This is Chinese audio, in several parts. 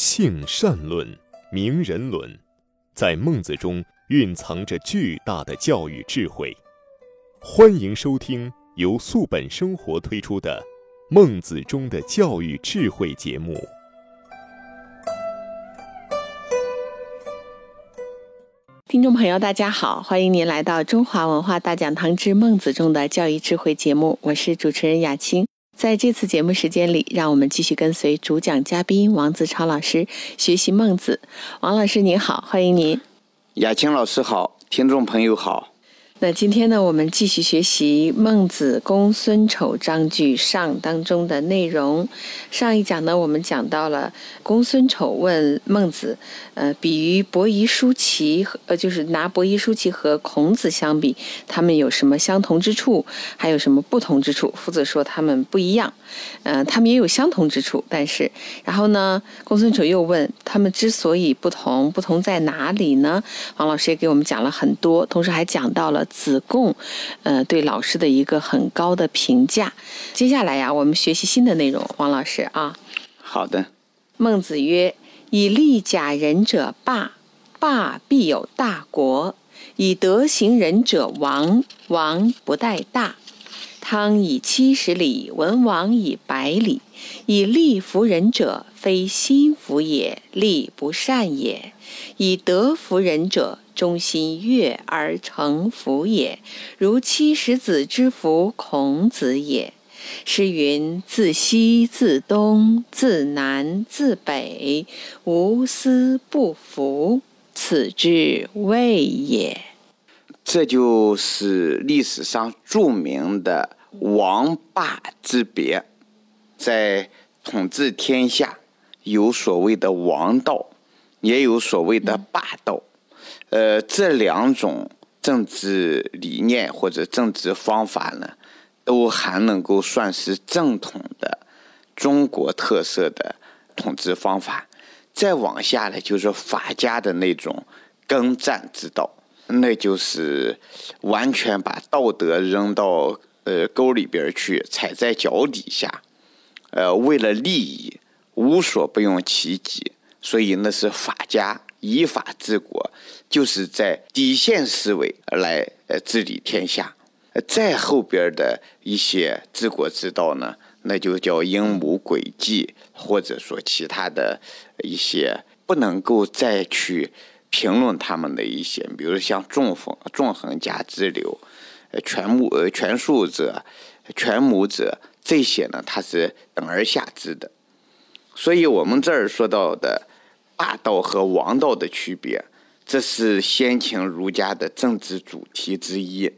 性善论、名人论，在孟子中蕴藏着巨大的教育智慧。欢迎收听由素本生活推出的《孟子中的教育智慧》节目。听众朋友，大家好，欢迎您来到中华文化大讲堂之《孟子中的教育智慧》节目，我是主持人雅青。在这次节目时间里，让我们继续跟随主讲嘉宾王子超老师学习孟子。王老师您好，欢迎您。雅青老师好，听众朋友好。那今天呢，我们继续学习《孟子·公孙丑章句上》当中的内容。上一讲呢，我们讲到了公孙丑问孟子，呃，比喻伯夷、叔齐，呃，就是拿伯夷、叔齐和孔子相比，他们有什么相同之处，还有什么不同之处？夫子说他们不一样，呃，他们也有相同之处，但是，然后呢，公孙丑又问他们之所以不同，不同在哪里呢？王老师也给我们讲了很多，同时还讲到了。子贡，呃，对老师的一个很高的评价。接下来呀，我们学习新的内容，王老师啊。好的。孟子曰：“以利假仁者霸，霸必有大国；以德行仁者亡，亡不待大。汤以七十里，文王以百里。以利服人者，非心服也，利不善也；以德服人者。”忠心悦而成服也，如七十子之服孔子也。诗云：“自西自东，自南自北，无私不服，此之谓也。”这就是历史上著名的王霸之别。在统治天下，有所谓的王道，也有所谓的霸道。呃，这两种政治理念或者政治方法呢，都还能够算是正统的中国特色的统治方法。再往下呢，就是法家的那种耕战之道，那就是完全把道德扔到呃沟里边去，踩在脚底下，呃，为了利益无所不用其极，所以那是法家。依法治国，就是在底线思维来呃治理天下。再后边的一些治国之道呢，那就叫阴谋诡计，或者说其他的一些不能够再去评论他们的一些，比如像纵横纵横家之流，呃权谋呃权术者、权谋者这些呢，它是等而下之的。所以我们这儿说到的。霸道和王道的区别，这是先秦儒家的政治主题之一。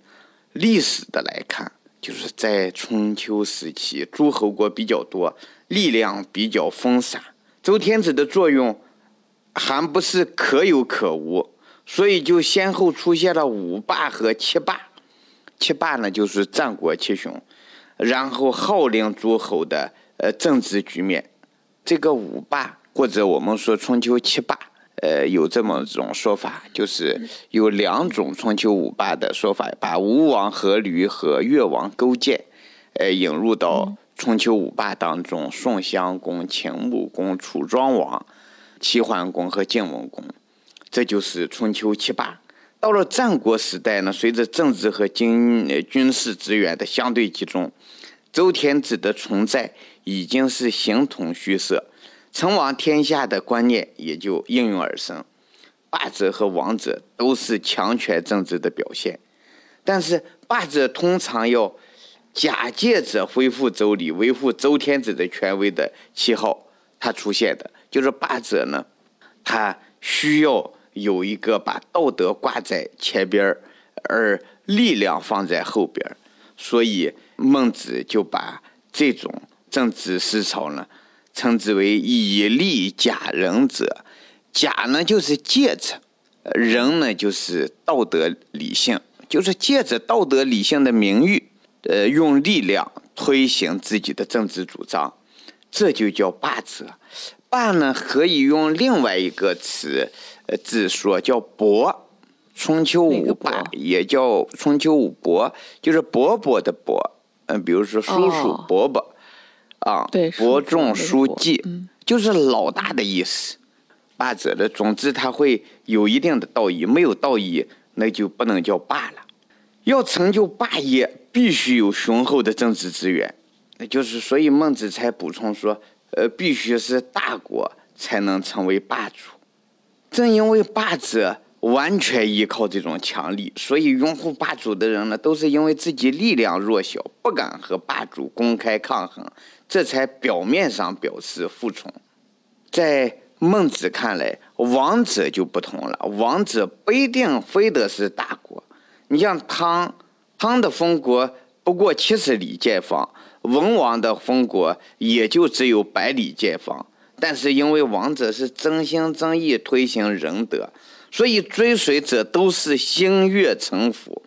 历史的来看，就是在春秋时期，诸侯国比较多，力量比较分散，周天子的作用还不是可有可无，所以就先后出现了五霸和七霸。七霸呢，就是战国七雄，然后号令诸侯的呃政治局面。这个五霸。或者我们说春秋七霸，呃，有这么种说法，就是有两种春秋五霸的说法，把吴王阖闾和越王勾践，呃，引入到春秋五霸当中，宋襄公、秦穆公、楚庄王、齐桓公和晋文公，这就是春秋七霸。到了战国时代呢，随着政治和经军事资源的相对集中，周天子的存在已经是形同虚设。成王天下的观念也就应运而生，霸者和王者都是强权政治的表现，但是霸者通常要假借着恢复周礼、维护周天子的权威的旗号，他出现的，就是霸者呢，他需要有一个把道德挂在前边而力量放在后边所以孟子就把这种政治思潮呢。称之为以利假仁者，假呢就是借着，仁呢就是道德理性，就是借着道德理性的名誉，呃，用力量推行自己的政治主张，这就叫霸者。霸呢可以用另外一个词，字说叫伯。春秋五霸也叫春秋五伯，就是伯伯的伯。嗯，比如说叔叔伯伯。啊，伯仲叔季，就是老大的意思。霸者的总之他会有一定的道义，没有道义那就不能叫霸了。要成就霸业，必须有雄厚的政治资源。那就是所以孟子才补充说，呃，必须是大国才能成为霸主。正因为霸者完全依靠这种强力，所以拥护霸主的人呢，都是因为自己力量弱小，不敢和霸主公开抗衡，这才表面上表示服从。在孟子看来，王者就不同了，王者不一定非得是大国。你像汤，汤的封国不过七十里见方。文王的封国也就只有百里见方，但是因为王者是真心真意推行仁德，所以追随者都是心悦诚服。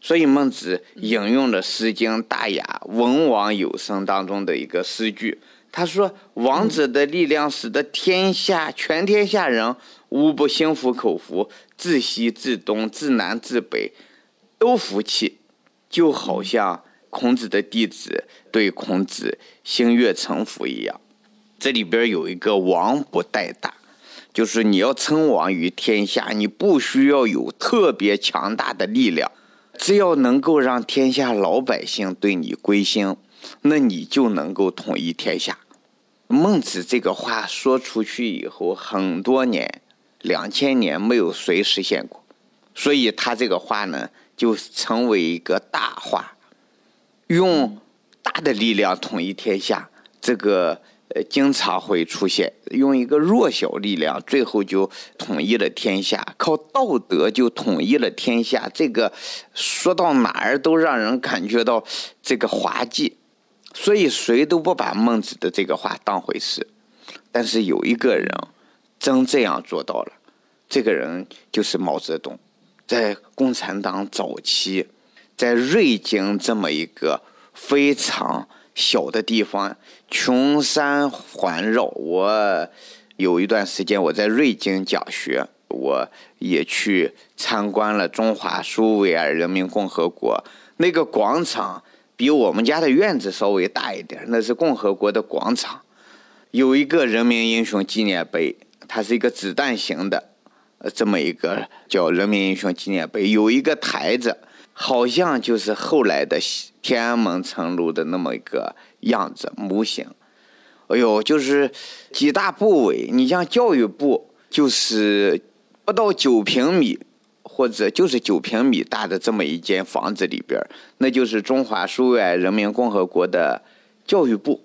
所以孟子引用了《诗经·大雅·文王有声》当中的一个诗句，他说：“王者的力量使得天下全天下人无不心服口服，自西至东，自南至北，都服气，就好像。”孔子的弟子对孔子心悦诚服一样，这里边有一个王不代大，就是你要称王于天下，你不需要有特别强大的力量，只要能够让天下老百姓对你归心，那你就能够统一天下。孟子这个话说出去以后，很多年，两千年没有谁实现过，所以他这个话呢，就成为一个大话。用大的力量统一天下，这个呃经常会出现；用一个弱小力量，最后就统一了天下。靠道德就统一了天下，这个说到哪儿都让人感觉到这个滑稽，所以谁都不把孟子的这个话当回事。但是有一个人真这样做到了，这个人就是毛泽东，在共产党早期。在瑞金这么一个非常小的地方，群山环绕。我有一段时间我在瑞金讲学，我也去参观了中华苏维埃人民共和国那个广场，比我们家的院子稍微大一点，那是共和国的广场，有一个人民英雄纪念碑，它是一个子弹形的，呃，这么一个叫人民英雄纪念碑，有一个台子。好像就是后来的天安门城楼的那么一个样子模型，哎呦，就是几大部委，你像教育部，就是不到九平米，或者就是九平米大的这么一间房子里边，那就是中华苏维埃人民共和国的教育部。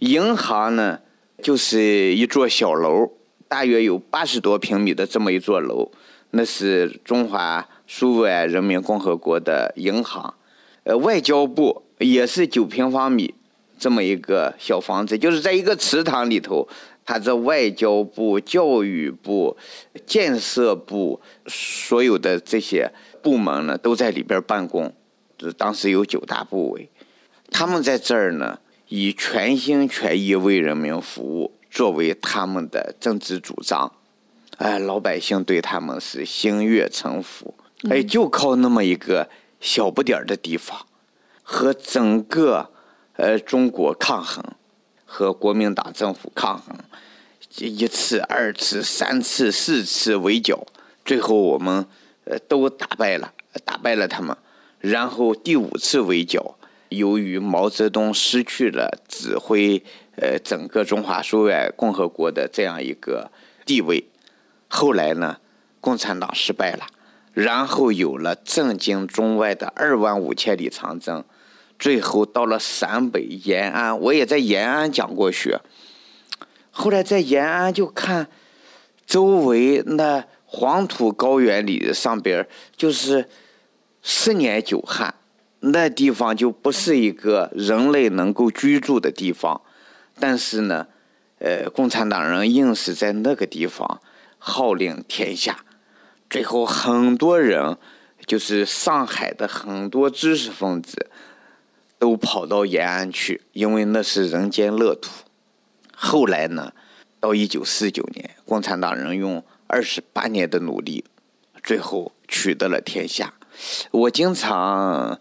银行呢，就是一座小楼，大约有八十多平米的这么一座楼，那是中华。苏维埃人民共和国的银行，呃，外交部也是九平方米这么一个小房子，就是在一个池塘里头。它这外交部、教育部、建设部所有的这些部门呢，都在里边办公。当时有九大部委，他们在这儿呢，以全心全意为人民服务作为他们的政治主张。哎，老百姓对他们是心悦诚服。哎，就靠那么一个小不点儿的地方，和整个呃中国抗衡，和国民党政府抗衡，一次、二次、三次、四次围剿，最后我们呃都打败了，打败了他们。然后第五次围剿，由于毛泽东失去了指挥呃整个中华苏维埃共和国的这样一个地位，后来呢，共产党失败了。然后有了震惊中外的二万五千里长征，最后到了陕北延安，我也在延安讲过学。后来在延安就看周围那黄土高原里上边就是十年久旱，那地方就不是一个人类能够居住的地方。但是呢，呃，共产党人硬是在那个地方号令天下。最后，很多人，就是上海的很多知识分子，都跑到延安去，因为那是人间乐土。后来呢，到一九四九年，共产党人用二十八年的努力，最后取得了天下。我经常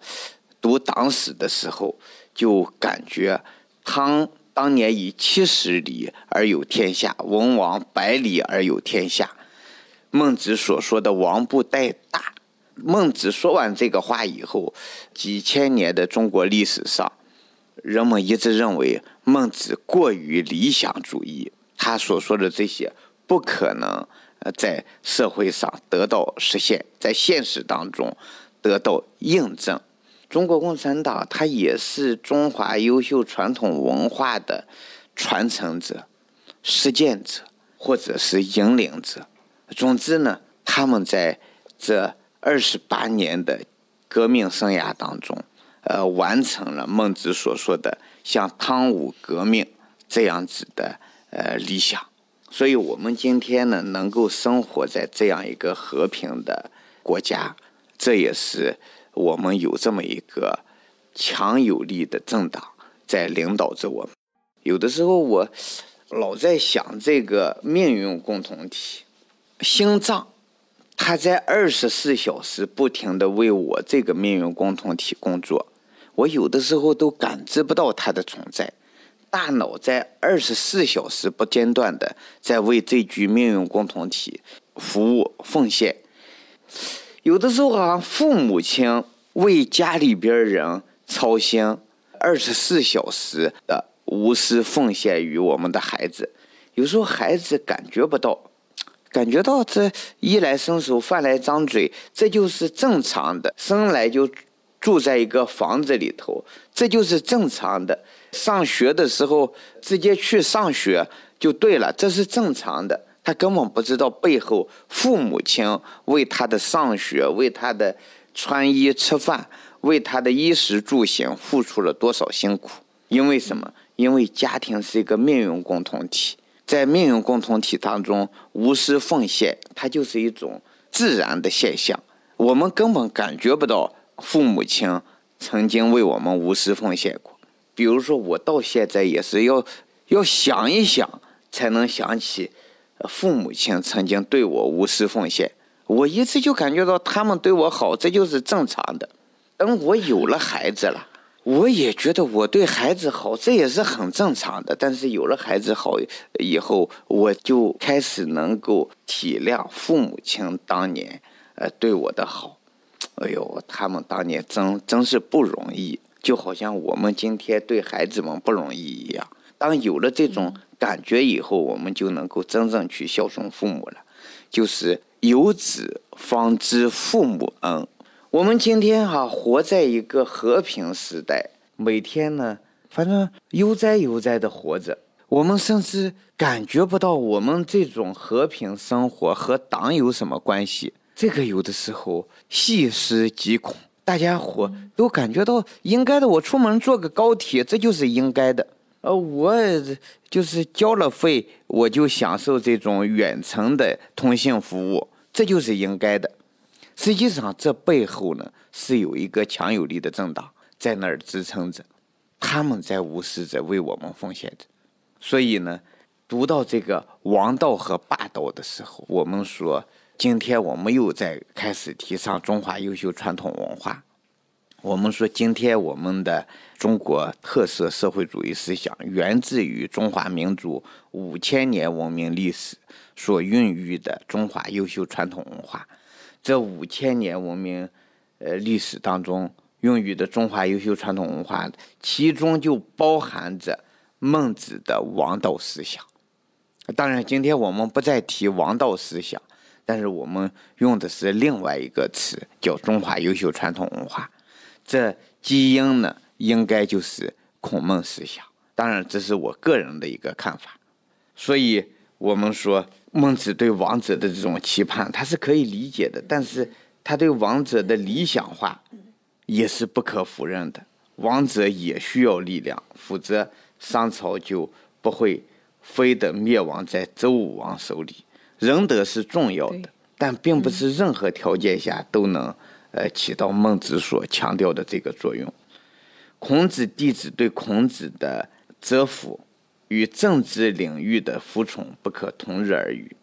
读党史的时候，就感觉汤当年以七十里而有天下，文王百里而有天下。孟子所说的“王不带大”，孟子说完这个话以后，几千年的中国历史上，人们一直认为孟子过于理想主义，他所说的这些不可能在社会上得到实现，在现实当中得到印证。中国共产党，它也是中华优秀传统文化的传承者、实践者，或者是引领者。总之呢，他们在这二十八年的革命生涯当中，呃，完成了孟子所说的像汤武革命这样子的呃理想。所以，我们今天呢，能够生活在这样一个和平的国家，这也是。我们有这么一个强有力的政党在领导着我们。有的时候我老在想这个命运共同体，心脏，它在二十四小时不停的为我这个命运共同体工作，我有的时候都感知不到它的存在。大脑在二十四小时不间断的在为这具命运共同体服务奉献。有的时候，好像父母亲为家里边人操心，二十四小时的无私奉献于我们的孩子。有时候孩子感觉不到，感觉到这衣来伸手，饭来张嘴，这就是正常的。生来就住在一个房子里头，这就是正常的。上学的时候直接去上学就对了，这是正常的。他根本不知道背后父母亲为他的上学、为他的穿衣吃饭、为他的衣食住行付出了多少辛苦。因为什么？因为家庭是一个命运共同体，在命运共同体当中，无私奉献，它就是一种自然的现象。我们根本感觉不到父母亲曾经为我们无私奉献过。比如说，我到现在也是要要想一想，才能想起。父母亲曾经对我无私奉献，我一直就感觉到他们对我好，这就是正常的。等我有了孩子了，我也觉得我对孩子好，这也是很正常的。但是有了孩子好以后，我就开始能够体谅父母亲当年呃对我的好。哎呦，他们当年真真是不容易，就好像我们今天对孩子们不容易一样。当有了这种。感觉以后，我们就能够真正去孝顺父母了，就是有子方知父母恩。我们今天哈活在一个和平时代，每天呢，反正悠哉悠哉的活着，我们甚至感觉不到我们这种和平生活和党有什么关系。这个有的时候细思极恐，大家伙都感觉到应该的。我出门坐个高铁，这就是应该的。呃，我就是交了费，我就享受这种远程的通信服务，这就是应该的。实际上，这背后呢是有一个强有力的政党在那儿支撑着，他们在无私着为我们奉献着。所以呢，读到这个王道和霸道的时候，我们说，今天我们又在开始提倡中华优秀传统文化。我们说，今天我们的中国特色社会主义思想源自于中华民族五千年文明历史所孕育的中华优秀传统文化。这五千年文明，呃，历史当中孕育的中华优秀传统文化，其中就包含着孟子的王道思想。当然，今天我们不再提王道思想，但是我们用的是另外一个词，叫中华优秀传统文化。这基因呢，应该就是孔孟思想。当然，这是我个人的一个看法。所以，我们说孟子对王者的这种期盼，他是可以理解的。但是，他对王者的理想化也是不可否认的。王者也需要力量，否则商朝就不会非得灭亡在周武王手里。仁德是重要的，但并不是任何条件下都能。呃，起到孟子所强调的这个作用。孔子弟子对孔子的折服与政治领域的服从不可同日而语。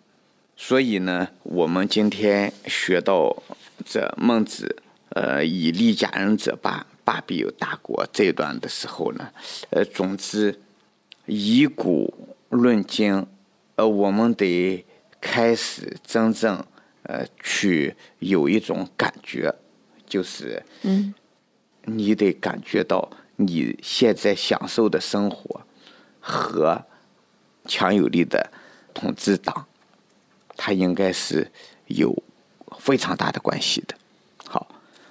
所以呢，我们今天学到这孟子，呃，以利家人者霸，霸必有大国这一段的时候呢，呃，总之以古论今，呃，我们得开始真正呃去有一种感觉，就是嗯，你得感觉到你现在享受的生活和强有力的统治党，它应该是有非常大的关系的。好，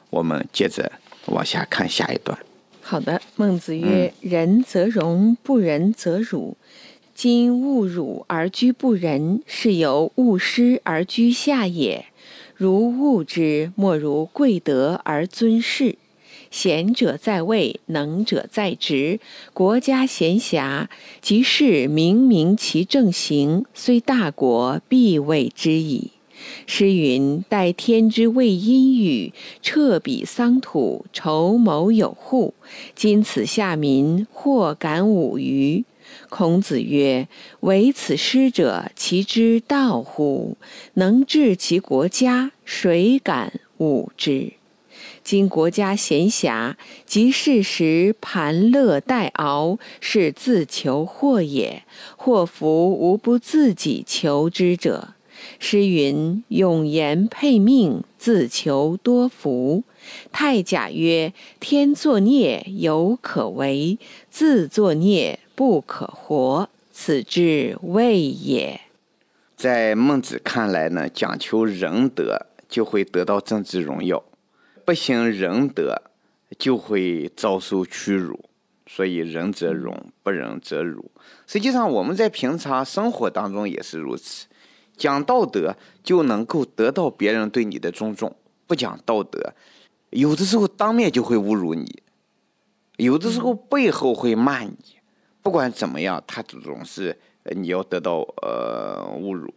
我们接着往下看下一段。好的，孟子曰：“仁则荣，不仁则辱。今勿辱而居不仁，是由勿施而居下也。如物之，莫如贵德而尊士。贤者在位，能者在职。国家闲暇，即是明明其正行，虽大国，必为之矣。”诗云：“待天之谓阴雨，彻彼桑土，筹谋有户。今此下民，或敢侮于？”孔子曰：“唯此师者，其之道乎？能治其国家，谁敢侮之？今国家闲暇，及事时盘乐待熬，是自求祸也。祸福无不自己求之者。”诗云：“永言配命，自求多福。”太甲曰：“天作孽，犹可为；自作孽，不可活。此之谓也。”在孟子看来呢，讲求仁德就会得到政治荣耀，不行仁德就会遭受屈辱。所以仁则荣，不仁则辱。实际上，我们在平常生活当中也是如此。讲道德就能够得到别人对你的尊重，不讲道德，有的时候当面就会侮辱你，有的时候背后会骂你。不管怎么样，他总是你要得到呃侮辱。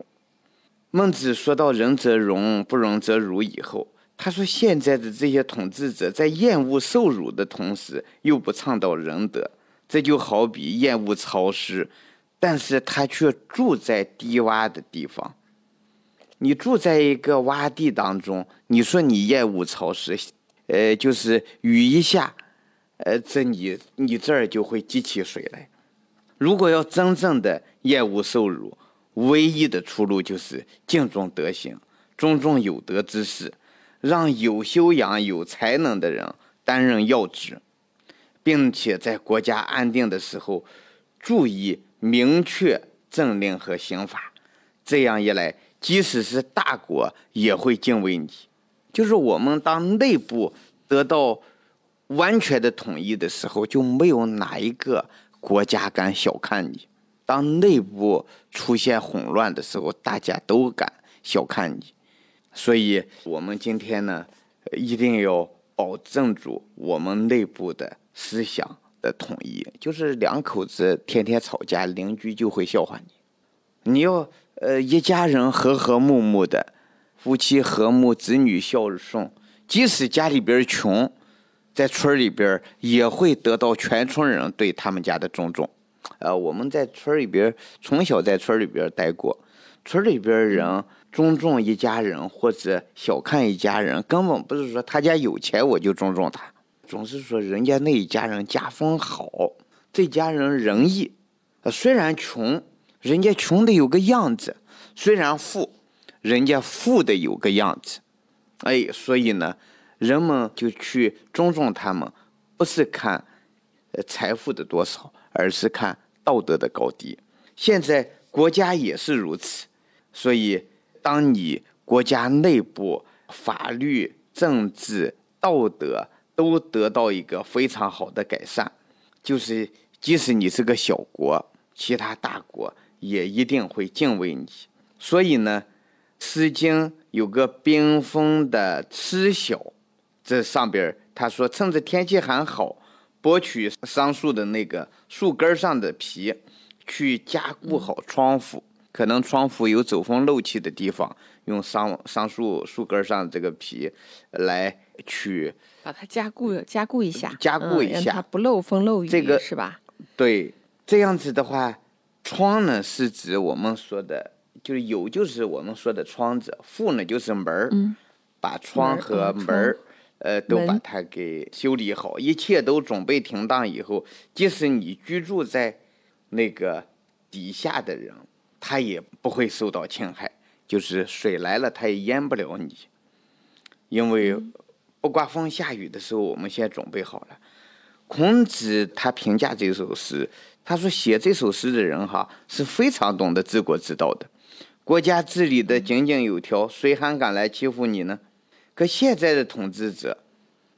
孟子说到“仁则荣，不仁则辱”以后，他说现在的这些统治者在厌恶受辱的同时，又不倡导仁德，这就好比厌恶潮湿。但是他却住在低洼的地方。你住在一个洼地当中，你说你厌恶潮湿，呃，就是雨一下，呃，这你你这儿就会积起水来。如果要真正的厌恶受辱，唯一的出路就是敬重德行，尊重有德之士，让有修养、有才能的人担任要职，并且在国家安定的时候注意。明确政令和刑法，这样一来，即使是大国也会敬畏你。就是我们当内部得到完全的统一的时候，就没有哪一个国家敢小看你；当内部出现混乱的时候，大家都敢小看你。所以，我们今天呢，一定要保证住我们内部的思想。的统一就是两口子天天吵架，邻居就会笑话你。你要呃一家人和和睦睦的，夫妻和睦，子女孝顺，即使家里边穷，在村里边也会得到全村人对他们家的尊重。呃，我们在村里边从小在村里边待过，村里边人尊重一家人或者小看一家人，根本不是说他家有钱我就尊重他。总是说人家那一家人家风好，这家人仁义，虽然穷，人家穷的有个样子；虽然富，人家富的有个样子。哎，所以呢，人们就去尊重他们，不是看财富的多少，而是看道德的高低。现在国家也是如此，所以当你国家内部法律、政治、道德。都得到一个非常好的改善，就是即使你是个小国，其他大国也一定会敬畏你。所以呢，《诗经》有个冰封的吃小，这上边他说，趁着天气还好，剥取桑树的那个树根上的皮，去加固好窗户。可能窗户有走风漏气的地方，用桑桑树树根上这个皮来去。把它加固加固一下，加固一下，它不漏风漏雨，这个是吧？对，这样子的话，窗呢是指我们说的，就是有就是我们说的窗子，户呢就是门儿，把窗和门儿，呃，都把它给修理好，一切都准备停当以后，即使你居住在那个底下的人，他也不会受到侵害。就是水来了，他也淹不了你，因为不刮风下雨的时候，我们先准备好了。孔子他评价这首诗，他说写这首诗的人哈是非常懂得治国之道的，国家治理的井井有条，谁还敢来欺负你呢？可现在的统治者，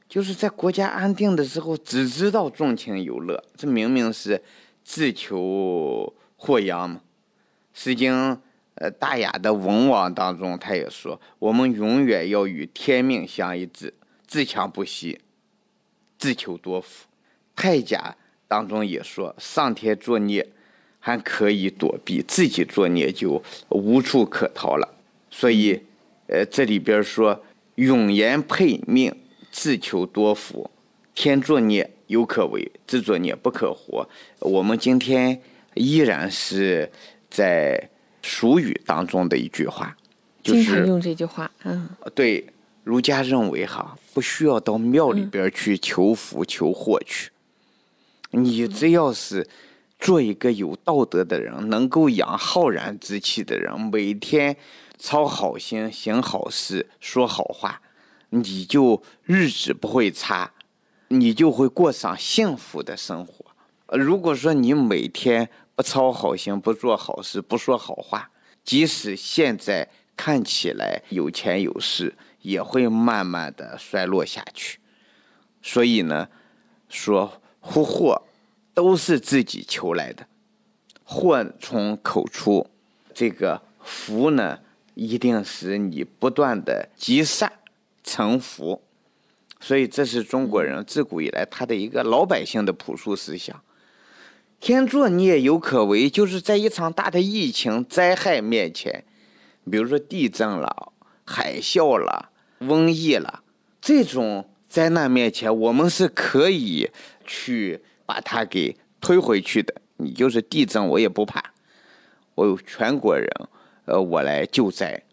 就是在国家安定的时候只知道纵情游乐，这明明是自求祸殃嘛，《诗经》。呃，大雅的文王当中，他也说，我们永远要与天命相一致，自强不息，自求多福。太甲当中也说，上天作孽还可以躲避，自己作孽就无处可逃了。所以，呃，这里边说，永言配命，自求多福。天作孽犹可为，自作孽不可活。我们今天依然是在。俗语当中的一句话，经常用这句话。嗯，对，儒家认为哈，不需要到庙里边去求福求祸去。你只要是做一个有道德的人，能够养浩然之气的人，每天操好心、行好事、说好话，你就日子不会差，你就会过上幸福的生活。如果说你每天，不操好心，不做好事，不说好话，即使现在看起来有钱有势，也会慢慢的衰落下去。所以呢，说福祸都是自己求来的，祸从口出，这个福呢，一定是你不断的积善成福。所以这是中国人自古以来他的一个老百姓的朴素思想。天作孽有可为，就是在一场大的疫情灾害面前，比如说地震了、海啸了、瘟疫了，这种灾难面前，我们是可以去把它给推回去的。你就是地震，我也不怕，我有全国人，呃，我来救灾，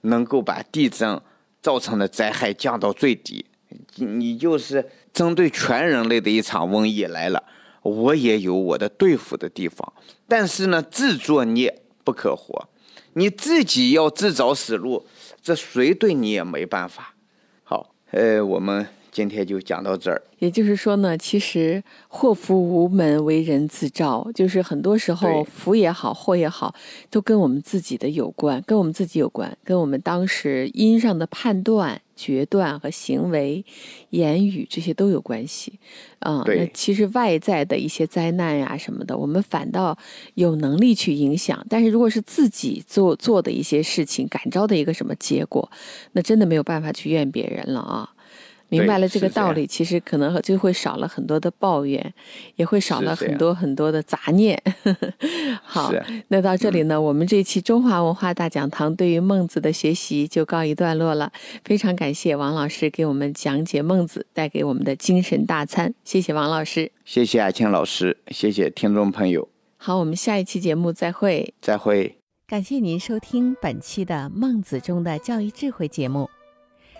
能够把地震造成的灾害降到最低。你就是针对全人类的一场瘟疫来了。我也有我的对付的地方，但是呢，自作孽不可活，你自己要自找死路，这谁对你也没办法。好，呃，我们。今天就讲到这儿。也就是说呢，其实祸福无门，为人自招。就是很多时候福也好，祸也好，都跟我们自己的有关，跟我们自己有关，跟我们当时因上的判断、决断和行为、言语这些都有关系。啊，那其实外在的一些灾难呀什么的，我们反倒有能力去影响。但是如果是自己做做的一些事情，感召的一个什么结果，那真的没有办法去怨别人了啊。明白了这个道理，其实可能就会少了很多的抱怨，也会少了很多很多的杂念。好，那到这里呢，我们这期中华文化大讲堂对于孟子的学习就告一段落了。非常感谢王老师给我们讲解孟子，带给我们的精神大餐。谢谢王老师，谢谢阿青老师，谢谢听众朋友。好，我们下一期节目再会。再会。感谢您收听本期的《孟子中的教育智慧》节目。